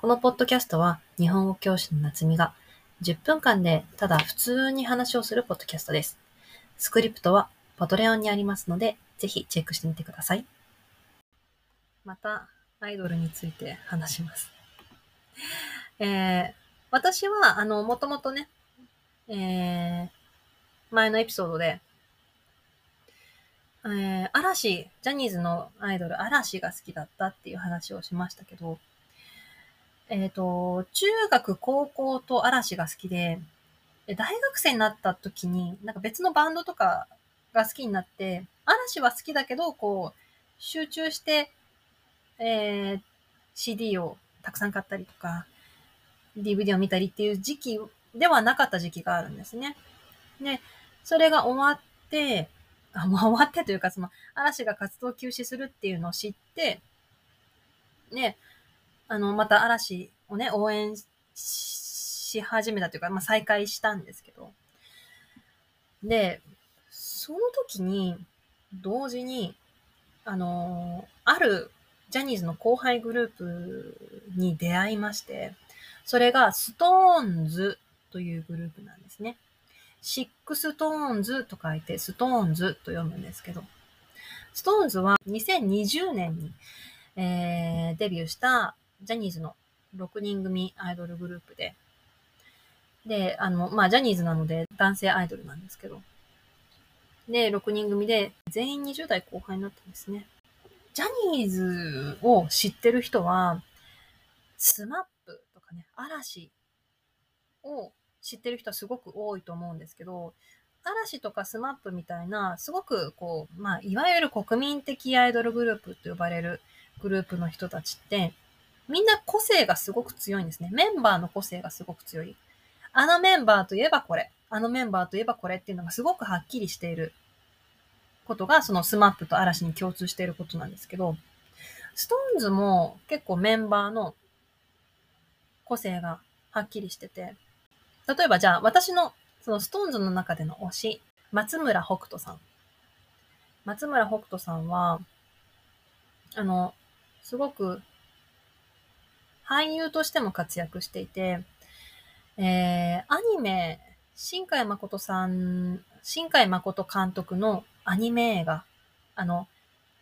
このポッドキャストは日本語教師の夏美が10分間でただ普通に話をするポッドキャストです。スクリプトはパトレオンにありますので、ぜひチェックしてみてください。また、アイドルについて話します。えー、私は、あの、もともとね、えー、前のエピソードで、えー、嵐、ジャニーズのアイドル、嵐が好きだったっていう話をしましたけど、えっ、ー、と、中学、高校と嵐が好きで、大学生になった時に、なんか別のバンドとかが好きになって、嵐は好きだけど、こう、集中して、えー、CD をたくさん買ったりとか、DVD を見たりっていう時期ではなかった時期があるんですね。で、それが終わって、あ、もう終わってというか、その、嵐が活動休止するっていうのを知って、ね、あの、また嵐をね、応援し始めたというか、まあ、再開したんですけど。で、その時に、同時に、あの、あるジャニーズの後輩グループに出会いまして、それが SixTONES というグループなんですね。シックストーンズと書いてストーンズと読むんですけど、SixTONES は2020年に、えー、デビューしたジャニーズの6人組アイドルグループで、で、あの、まあ、ジャニーズなので男性アイドルなんですけど、で、6人組で全員20代後半になったんですね。ジャニーズを知ってる人は、スマップとかね、嵐を知ってる人はすごく多いと思うんですけど、嵐とかスマップみたいな、すごくこう、まあ、いわゆる国民的アイドルグループと呼ばれるグループの人たちって、みんな個性がすごく強いんですね。メンバーの個性がすごく強い。あのメンバーといえばこれ。あのメンバーといえばこれっていうのがすごくはっきりしていることが、そのスマップと嵐に共通していることなんですけど、 SixTONES も結構メンバーの個性がはっきりしてて、例えばじゃあ私のそのストーンズの中での推し、松村北斗さん。松村北斗さんは、あの、すごく俳優としても活躍していて、えー、アニメ、新海誠さん、新海誠監督のアニメ映画、あの、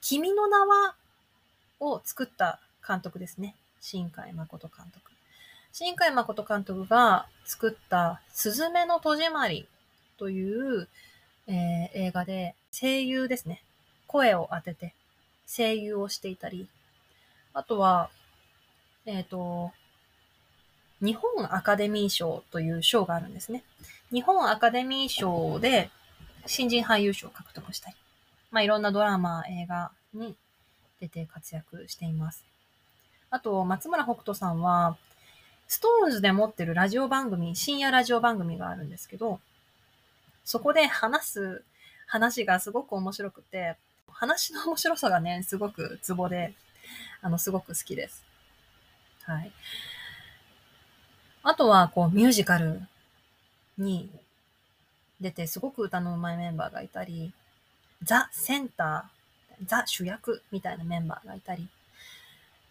君の名はを作った監督ですね。新海誠監督。新海誠監督が作ったすずめの戸締まりという、えー、映画で声優ですね。声を当てて声優をしていたり、あとは、えっ、ー、と、日本アカデミー賞という賞があるんですね。日本アカデミー賞で新人俳優賞を獲得したり、まあ、いろんなドラマ、映画に出て活躍しています。あと、松村北斗さんは、ストーンズで持ってるラジオ番組、深夜ラジオ番組があるんですけど、そこで話す話がすごく面白くて、話の面白さがね、すごくツボで、あの、すごく好きです。はい。あとは、こう、ミュージカルに出て、すごく歌の上手いメンバーがいたり、ザ・センター、ザ・主役みたいなメンバーがいたり、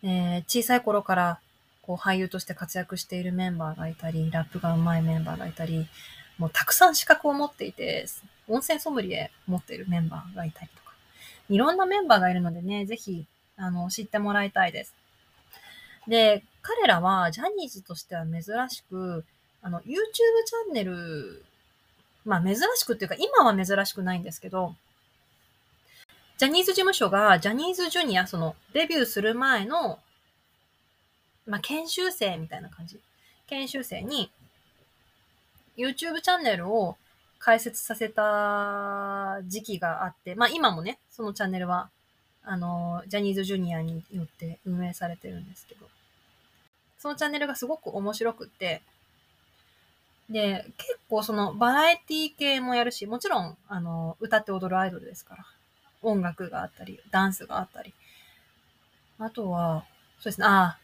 えー、小さい頃からこう俳優として活躍しているメンバーがいたり、ラップが上手いメンバーがいたり、もうたくさん資格を持っていて、温泉ソムリエ持っているメンバーがいたりとか、いろんなメンバーがいるのでね、ぜひ、あの、知ってもらいたいです。で、彼らはジャニーズとしては珍しく、あの、YouTube チャンネル、まあ珍しくっていうか、今は珍しくないんですけど、ジャニーズ事務所がジャニーズジュニア、そのデビューする前の、まあ研修生みたいな感じ。研修生に YouTube チャンネルを開設させた時期があって、まあ今もね、そのチャンネルは、あの、ジャニーズジュニアによって運営されてるんですけど、そのチャンネルがすごく面白くって、で、結構そのバラエティ系もやるし、もちろん、あの、歌って踊るアイドルですから、音楽があったり、ダンスがあったり、あとは、そうですね、ああ、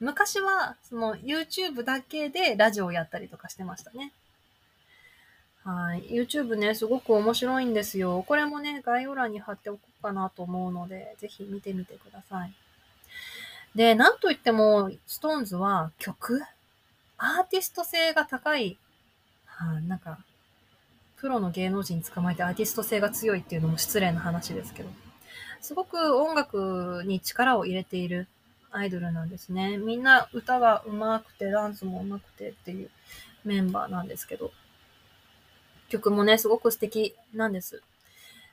昔は、その YouTube だけでラジオをやったりとかしてましたね。はい。YouTube ね、すごく面白いんですよ。これもね、概要欄に貼っておかなと思うので、ぜひ見てみてください。で、なんといっても、ストーンズは曲アーティスト性が高い、はあ、なんか、プロの芸能人捕まえてアーティスト性が強いっていうのも失礼な話ですけど、すごく音楽に力を入れているアイドルなんですね。みんな歌が上手くて、ダンスも上手くてっていうメンバーなんですけど、曲もね、すごく素敵なんです。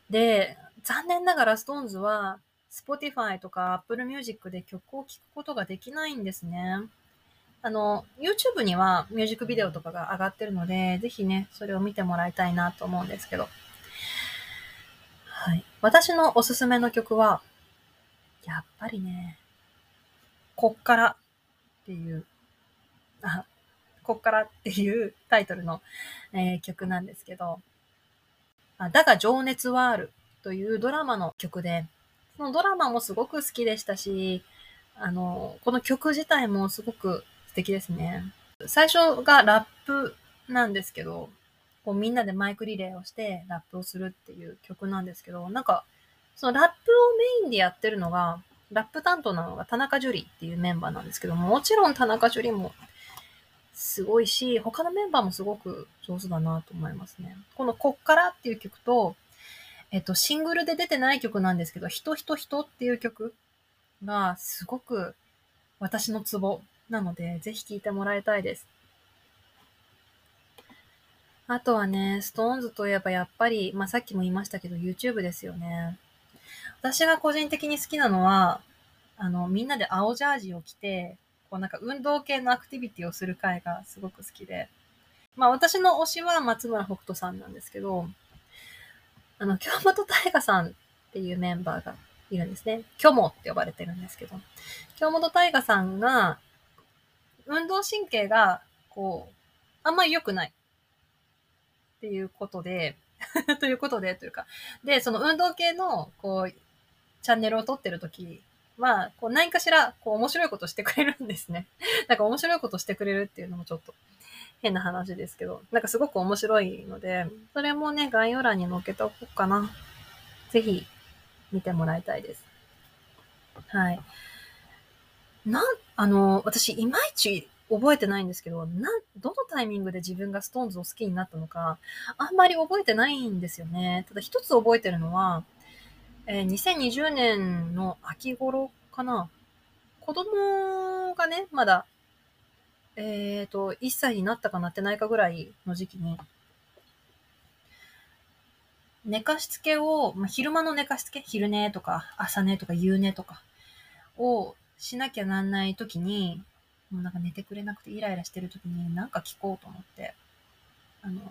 で、残念ながら SixTONES は Spotify とか Apple Music で曲を聴くことができないんですね。あの、YouTube にはミュージックビデオとかが上がってるので、ぜひね、それを見てもらいたいなと思うんですけど。はい。私のおすすめの曲は、やっぱりね、こっからっていう、あ、こっからっていうタイトルの、えー、曲なんですけど、あだが情熱はあるというドラマの曲で、そのドラマもすごく好きでしたし、あの、この曲自体もすごく素敵ですね。最初がラップなんですけど、こうみんなでマイクリレーをしてラップをするっていう曲なんですけど、なんか、そのラップをメインでやってるのが、ラップ担当なのが田中樹里っていうメンバーなんですけども、もちろん田中樹里もすごいし、他のメンバーもすごく上手だなと思いますね。このこっからっていう曲と、えっと、シングルで出てない曲なんですけど、人人人っていう曲がすごく私のツボなので、ぜひ聴いてもらいたいです。あとはね、ストーンズといえばやっぱり、まあ、さっきも言いましたけど、YouTube ですよね。私が個人的に好きなのは、あの、みんなで青ジャージを着て、こうなんか運動系のアクティビティをする回がすごく好きで。まあ私の推しは松村北斗さんなんですけど、あの、京本大我さんっていうメンバーがいるんですね。虚もって呼ばれてるんですけど、京本大我さんが、運動神経が、こう、あんまり良くない。っていうことで、ということで、というか。で、その運動系の、こう、チャンネルを撮ってる時きは、こう、何かしら、こう、面白いことしてくれるんですね。なんか面白いことしてくれるっていうのもちょっと変な話ですけど、なんかすごく面白いので、それもね、概要欄に載っけておこうかな。ぜひ、見てもらいたいです。はい。なん、あの、私、いまいち覚えてないんですけど、な、どのタイミングで自分がストーンズを好きになったのか、あんまり覚えてないんですよね。ただ一つ覚えてるのは、えー、2020年の秋頃かな。子供がね、まだ、えっ、ー、と、1歳になったかなってないかぐらいの時期に、寝かしつけを、まあ、昼間の寝かしつけ？昼寝とか、朝寝とか夕寝とかをしなきゃなんない時に、もうなんか寝てくれなくてイライラしてる時になんか聞こうと思って、あの、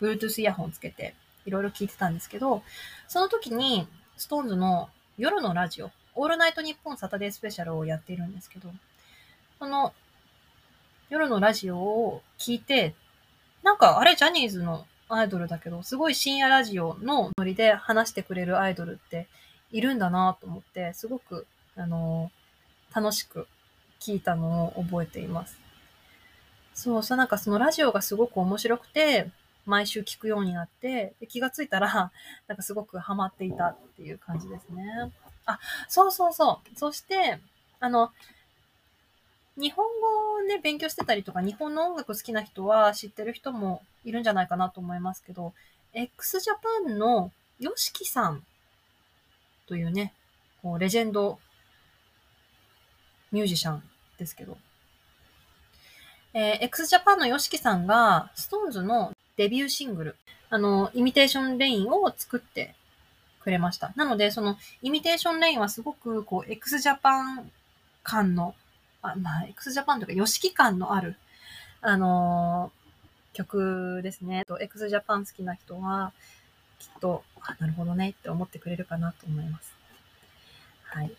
Bluetooth イヤホンつけていろいろ聞いてたんですけど、その時に SixTONES の夜のラジオ、オールナイトニッポンサタデースペシャルをやっているんですけど、その夜のラジオを聞いて、なんかあれジャニーズのアイドルだけど、すごい深夜ラジオのノリで話してくれるアイドルっているんだなと思って、すごくあの、楽しく聞いたのを覚えています。そう、そうなんかそのラジオがすごく面白くて、毎週聞くようになって、で気がついたら、なんかすごくハマっていたっていう感じですね。あ、そうそうそう。そして、あの、日本語をね、勉強してたりとか、日本の音楽好きな人は知ってる人もいるんじゃないかなと思いますけど、x ジャパンの YOSHIKI さんというね、こうレジェンドミュージシャンですけど。えー、 X JAPAN の YOSHIKI さんが、SixTONES のデビューシングル、あの、 Imitation Rain を作ってくれました。なので、その、 Imitation Rain はすごく、こう、x ジャパン感の、あまあ、 X JAPAN というか、YOSHIKI 感のある、あのー、曲ですね。x ジャパン好きな人は、きっと、あ、なるほどねって思ってくれるかなと思います。はい。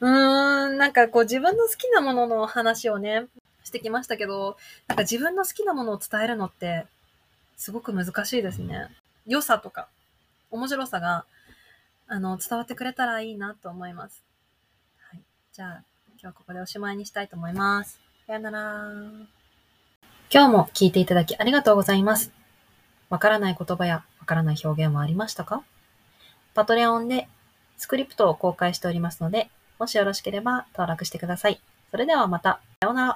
うーん、なんかこう自分の好きなものの話をね、してきましたけど、なんか自分の好きなものを伝えるのって、すごく難しいですね。良さとか、面白さが、あの、伝わってくれたらいいなと思います。はい。じゃあ、今日はここでおしまいにしたいと思います。さよなら。今日も聞いていただきありがとうございます。わからない言葉やわからない表現はありましたか？パトレオンでスクリプトを公開しておりますので、もしよろしければ登録してください。それではまた。さようなら。